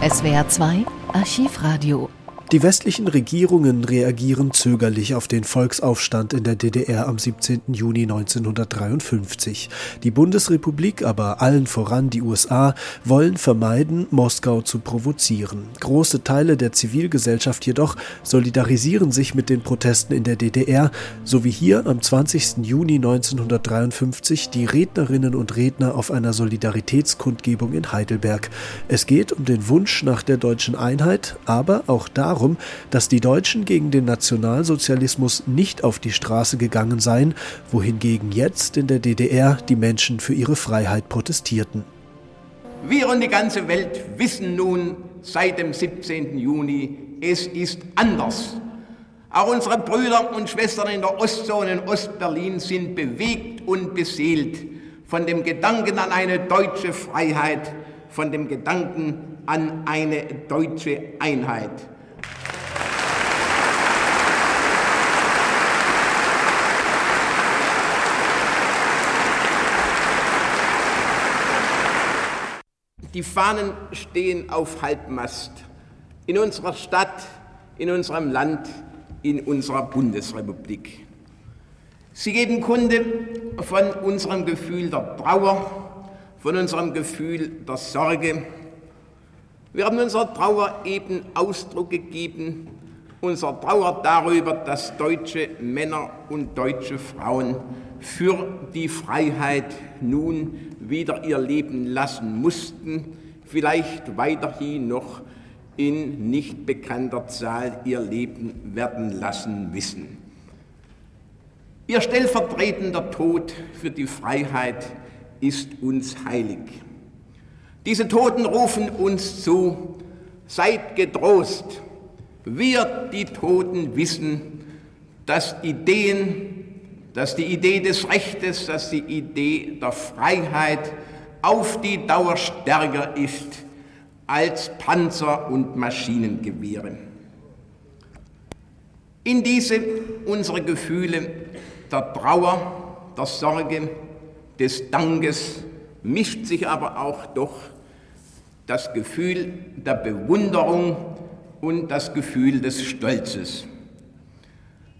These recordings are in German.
SWR 2 Archivradio die westlichen Regierungen reagieren zögerlich auf den Volksaufstand in der DDR am 17. Juni 1953. Die Bundesrepublik, aber allen voran die USA, wollen vermeiden, Moskau zu provozieren. Große Teile der Zivilgesellschaft jedoch solidarisieren sich mit den Protesten in der DDR, so wie hier am 20. Juni 1953 die Rednerinnen und Redner auf einer Solidaritätskundgebung in Heidelberg. Es geht um den Wunsch nach der deutschen Einheit, aber auch darum, darum, dass die Deutschen gegen den Nationalsozialismus nicht auf die Straße gegangen seien, wohingegen jetzt in der DDR die Menschen für ihre Freiheit protestierten. Wir und die ganze Welt wissen nun seit dem 17. Juni, es ist anders. Auch unsere Brüder und Schwestern in der Ostzone in Ostberlin sind bewegt und beseelt von dem Gedanken an eine deutsche Freiheit, von dem Gedanken an eine deutsche Einheit. Die Fahnen stehen auf Halbmast in unserer Stadt, in unserem Land, in unserer Bundesrepublik. Sie geben Kunde von unserem Gefühl der Trauer, von unserem Gefühl der Sorge. Wir haben unserer Trauer eben Ausdruck gegeben, unserer Trauer darüber, dass deutsche Männer und deutsche Frauen für die Freiheit nun wieder ihr Leben lassen mussten, vielleicht weiterhin noch in nicht bekannter Zahl ihr Leben werden lassen wissen. Ihr stellvertretender Tod für die Freiheit ist uns heilig. Diese Toten rufen uns zu, seid getrost. Wir, die Toten, wissen, dass Ideen, dass die Idee des Rechtes, dass die Idee der Freiheit auf die Dauer stärker ist als Panzer und Maschinengewehre. In diese unsere Gefühle der Trauer, der Sorge, des Dankes mischt sich aber auch doch das Gefühl der Bewunderung und das Gefühl des Stolzes.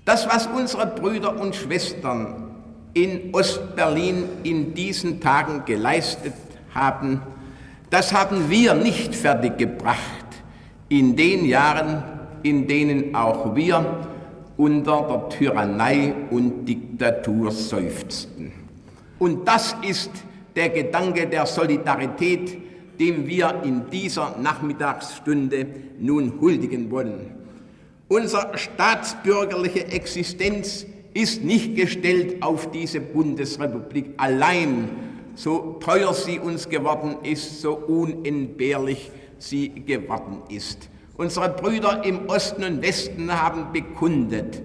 Das, was unsere Brüder und Schwestern in Ostberlin in diesen Tagen geleistet haben, das haben wir nicht fertiggebracht in den Jahren, in denen auch wir unter der Tyrannei und Diktatur seufzten. Und das ist der Gedanke der Solidarität, dem wir in dieser Nachmittagsstunde nun huldigen wollen. Unsere staatsbürgerliche Existenz ist nicht gestellt auf diese Bundesrepublik allein, so teuer sie uns geworden ist, so unentbehrlich sie geworden ist. Unsere Brüder im Osten und Westen haben bekundet,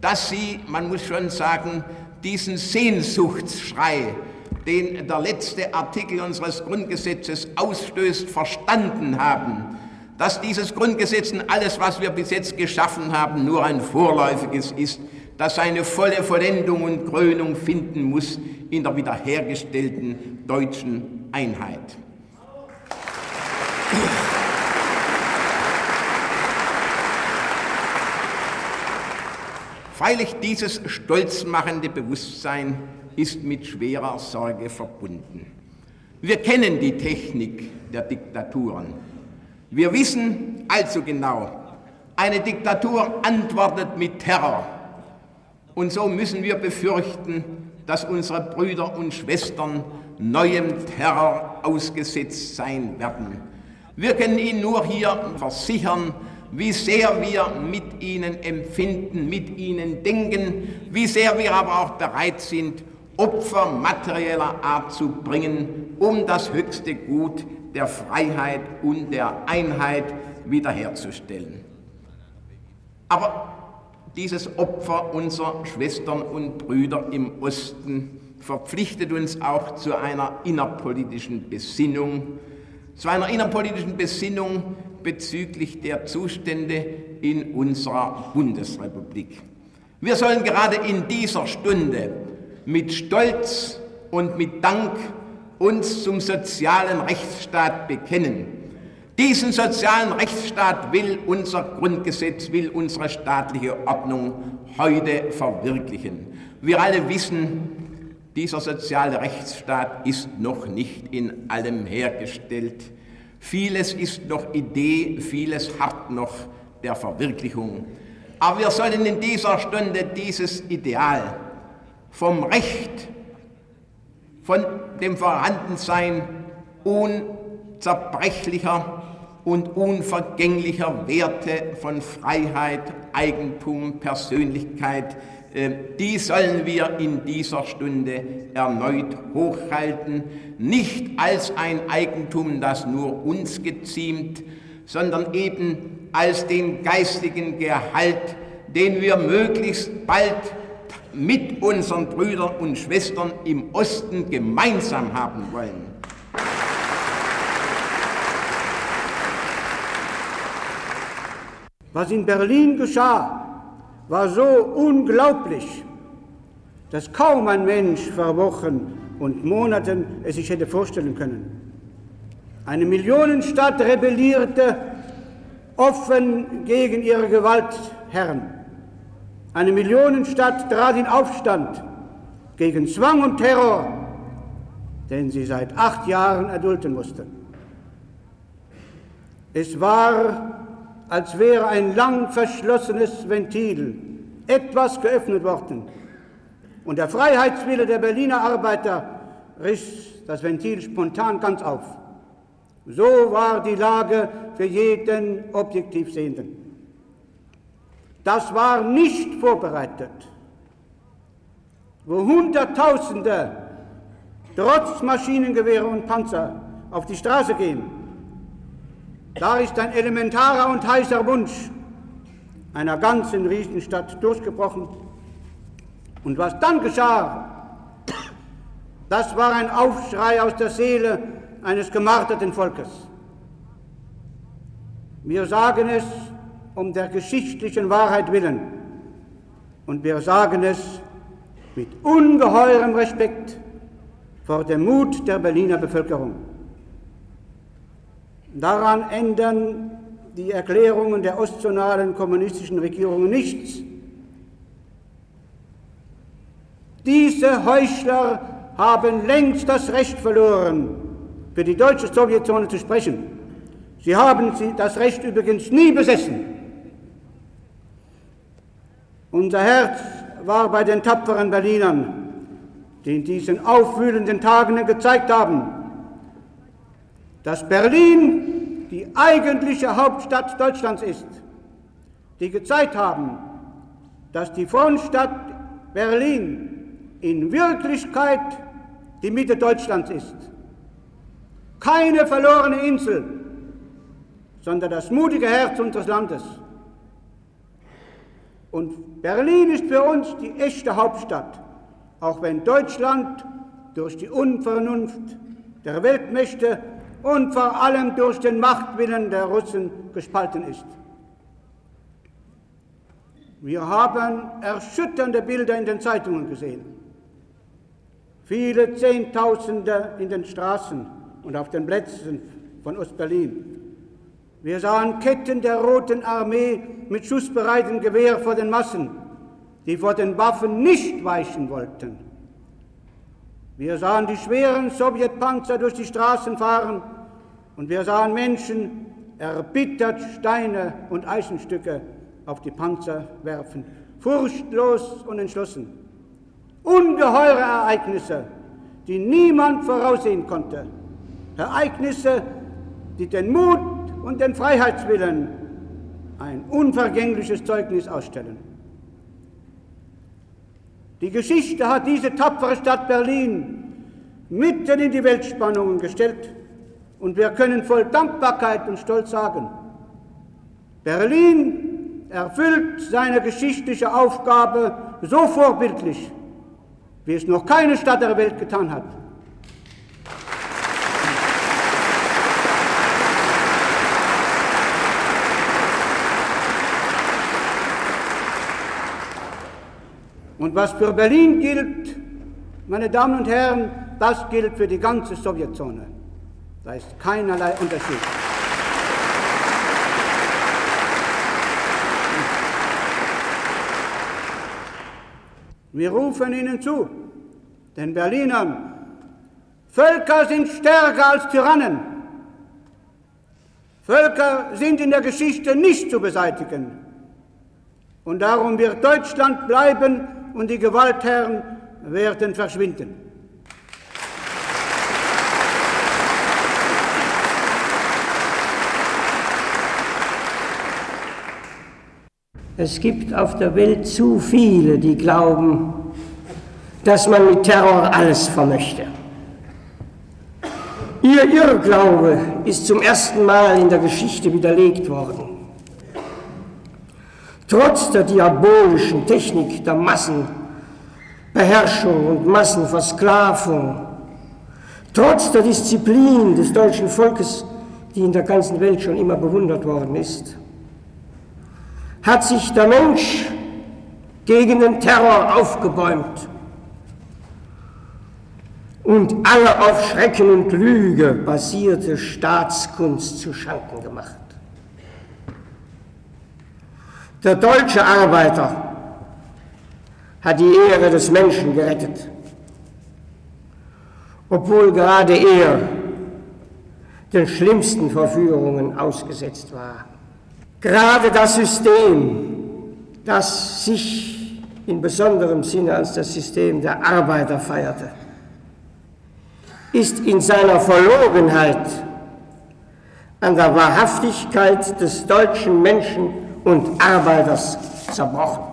dass sie, man muss schon sagen, diesen Sehnsuchtsschrei, den der letzte Artikel unseres Grundgesetzes ausstößt, verstanden haben dass dieses Grundgesetz und alles, was wir bis jetzt geschaffen haben, nur ein vorläufiges ist, das seine volle Vollendung und Krönung finden muss in der wiederhergestellten deutschen Einheit. Freilich dieses stolzmachende Bewusstsein ist mit schwerer Sorge verbunden. Wir kennen die Technik der Diktaturen. Wir wissen allzu genau, eine Diktatur antwortet mit Terror. Und so müssen wir befürchten, dass unsere Brüder und Schwestern neuem Terror ausgesetzt sein werden. Wir können Ihnen nur hier versichern, wie sehr wir mit Ihnen empfinden, mit Ihnen denken, wie sehr wir aber auch bereit sind, Opfer materieller Art zu bringen, um das höchste Gut der Freiheit und der Einheit wiederherzustellen. Aber dieses Opfer unserer Schwestern und Brüder im Osten verpflichtet uns auch zu einer innerpolitischen Besinnung, zu einer innerpolitischen Besinnung bezüglich der Zustände in unserer Bundesrepublik. Wir sollen gerade in dieser Stunde mit Stolz und mit Dank uns zum sozialen Rechtsstaat bekennen. Diesen sozialen Rechtsstaat will unser Grundgesetz, will unsere staatliche Ordnung heute verwirklichen. Wir alle wissen, dieser soziale Rechtsstaat ist noch nicht in allem hergestellt. Vieles ist noch Idee, vieles hart noch der Verwirklichung. Aber wir sollen in dieser Stunde dieses Ideal vom Recht, von dem Vorhandensein unzerbrechlicher und unvergänglicher Werte von Freiheit, Eigentum, Persönlichkeit, äh, die sollen wir in dieser Stunde erneut hochhalten, nicht als ein Eigentum, das nur uns geziemt, sondern eben als den geistigen Gehalt, den wir möglichst bald mit unseren Brüdern und Schwestern im Osten gemeinsam haben wollen. Was in Berlin geschah, war so unglaublich, dass kaum ein Mensch vor Wochen und Monaten es sich hätte vorstellen können. Eine Millionenstadt rebellierte offen gegen ihre Gewaltherren. Eine Millionenstadt trat in Aufstand gegen Zwang und Terror, den sie seit acht Jahren erdulden musste. Es war als wäre ein lang verschlossenes Ventil etwas geöffnet worden. Und der Freiheitswille der Berliner Arbeiter riss das Ventil spontan ganz auf. So war die Lage für jeden objektiv Sehenden. Das war nicht vorbereitet. Wo Hunderttausende trotz Maschinengewehre und Panzer auf die Straße gehen, da ist ein elementarer und heißer Wunsch einer ganzen Riesenstadt durchgebrochen. Und was dann geschah, das war ein Aufschrei aus der Seele eines gemarterten Volkes. Wir sagen es um der geschichtlichen Wahrheit willen und wir sagen es mit ungeheurem Respekt vor dem Mut der Berliner Bevölkerung. Daran ändern die Erklärungen der ostzonalen kommunistischen Regierungen nichts. Diese Heuchler haben längst das Recht verloren, für die deutsche Sowjetzone zu sprechen. Sie haben das Recht übrigens nie besessen. Unser Herz war bei den tapferen Berlinern, die in diesen aufwühlenden Tagen gezeigt haben, dass Berlin die eigentliche Hauptstadt Deutschlands ist, die gezeigt haben, dass die Frontstadt Berlin in Wirklichkeit die Mitte Deutschlands ist. Keine verlorene Insel, sondern das mutige Herz unseres Landes. Und Berlin ist für uns die echte Hauptstadt, auch wenn Deutschland durch die Unvernunft der Weltmächte und vor allem durch den Machtwillen der Russen gespalten ist. Wir haben erschütternde Bilder in den Zeitungen gesehen. Viele Zehntausende in den Straßen und auf den Plätzen von Ostberlin. Wir sahen Ketten der Roten Armee mit schussbereitem Gewehr vor den Massen, die vor den Waffen nicht weichen wollten. Wir sahen die schweren Sowjetpanzer durch die Straßen fahren und wir sahen Menschen erbittert Steine und Eisenstücke auf die Panzer werfen, furchtlos und entschlossen. Ungeheure Ereignisse, die niemand voraussehen konnte. Ereignisse, die den Mut und den Freiheitswillen ein unvergängliches Zeugnis ausstellen. Die Geschichte hat diese tapfere Stadt Berlin mitten in die Weltspannungen gestellt und wir können voll Dankbarkeit und Stolz sagen, Berlin erfüllt seine geschichtliche Aufgabe so vorbildlich, wie es noch keine Stadt der Welt getan hat. Und was für Berlin gilt, meine Damen und Herren, das gilt für die ganze Sowjetzone. Da ist keinerlei Unterschied. Wir rufen Ihnen zu, den Berlinern, Völker sind stärker als Tyrannen. Völker sind in der Geschichte nicht zu beseitigen. Und darum wird Deutschland bleiben und die Gewaltherren werden verschwinden. Es gibt auf der Welt zu viele, die glauben, dass man mit Terror alles vermöchte. Ihr Irrglaube ist zum ersten Mal in der Geschichte widerlegt worden. Trotz der diabolischen Technik der Massenbeherrschung und Massenversklavung, trotz der Disziplin des deutschen Volkes, die in der ganzen Welt schon immer bewundert worden ist, hat sich der Mensch gegen den Terror aufgebäumt und alle auf Schrecken und Lüge basierte Staatskunst zu Schanken gemacht. Der deutsche Arbeiter hat die Ehre des Menschen gerettet, obwohl gerade er den schlimmsten Verführungen ausgesetzt war. Gerade das System, das sich in besonderem Sinne als das System der Arbeiter feierte, ist in seiner Verlogenheit an der Wahrhaftigkeit des deutschen Menschen und Arbeiters zerbrochen.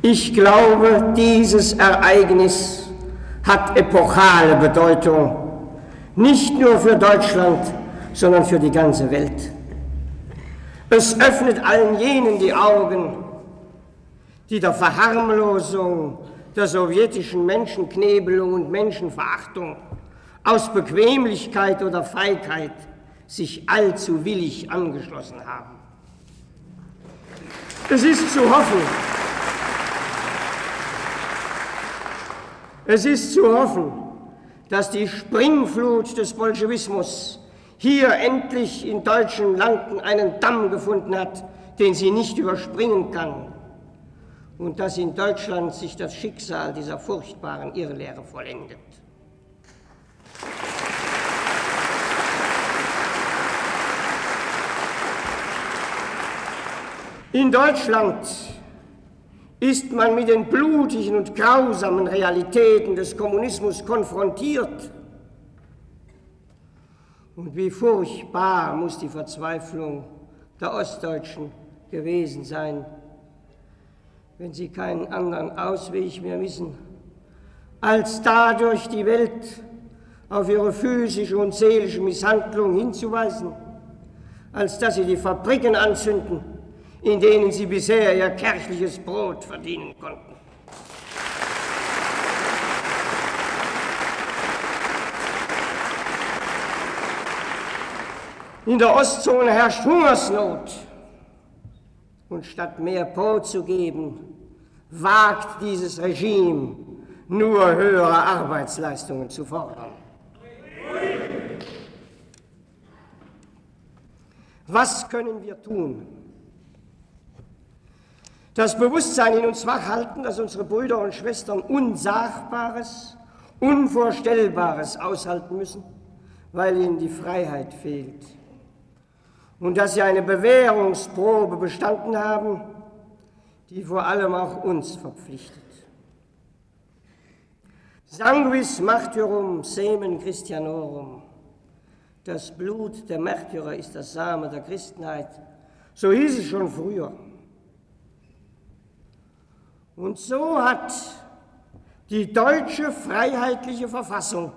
Ich glaube, dieses Ereignis hat epochale Bedeutung, nicht nur für Deutschland, sondern für die ganze Welt. Es öffnet allen jenen die Augen, die der Verharmlosung der sowjetischen Menschenknebelung und Menschenverachtung aus Bequemlichkeit oder Feigheit sich allzu willig angeschlossen haben. Es ist zu hoffen, es ist zu hoffen, dass die Springflut des Bolschewismus hier endlich in deutschen Landen einen Damm gefunden hat, den sie nicht überspringen kann und dass in Deutschland sich das Schicksal dieser furchtbaren Irrlehre vollendet. In Deutschland ist man mit den blutigen und grausamen Realitäten des Kommunismus konfrontiert. Und wie furchtbar muss die Verzweiflung der Ostdeutschen gewesen sein, wenn sie keinen anderen Ausweg mehr wissen, als dadurch die Welt auf ihre physische und seelische Misshandlung hinzuweisen, als dass sie die Fabriken anzünden, in denen sie bisher ihr kirchliches Brot verdienen konnten. In der Ostzone herrscht Hungersnot. Und statt mehr Brot zu geben, wagt dieses Regime nur höhere Arbeitsleistungen zu fordern. Was können wir tun? Das Bewusstsein in uns wachhalten, dass unsere Brüder und Schwestern Unsagbares, Unvorstellbares aushalten müssen, weil ihnen die Freiheit fehlt und dass sie eine Bewährungsprobe bestanden haben, die vor allem auch uns verpflichtet. Sanguis martyrum semen Christianorum. Das Blut der Märtyrer ist das Same der Christenheit. So hieß es schon früher. Und so hat die deutsche freiheitliche Verfassung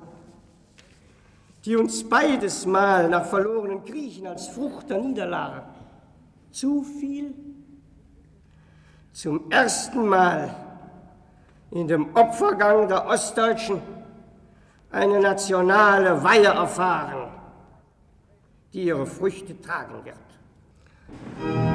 die uns beides Mal nach verlorenen Griechen als Frucht der Niederlage zu viel zum ersten Mal in dem Opfergang der Ostdeutschen eine nationale Weihe erfahren, die ihre Früchte tragen wird.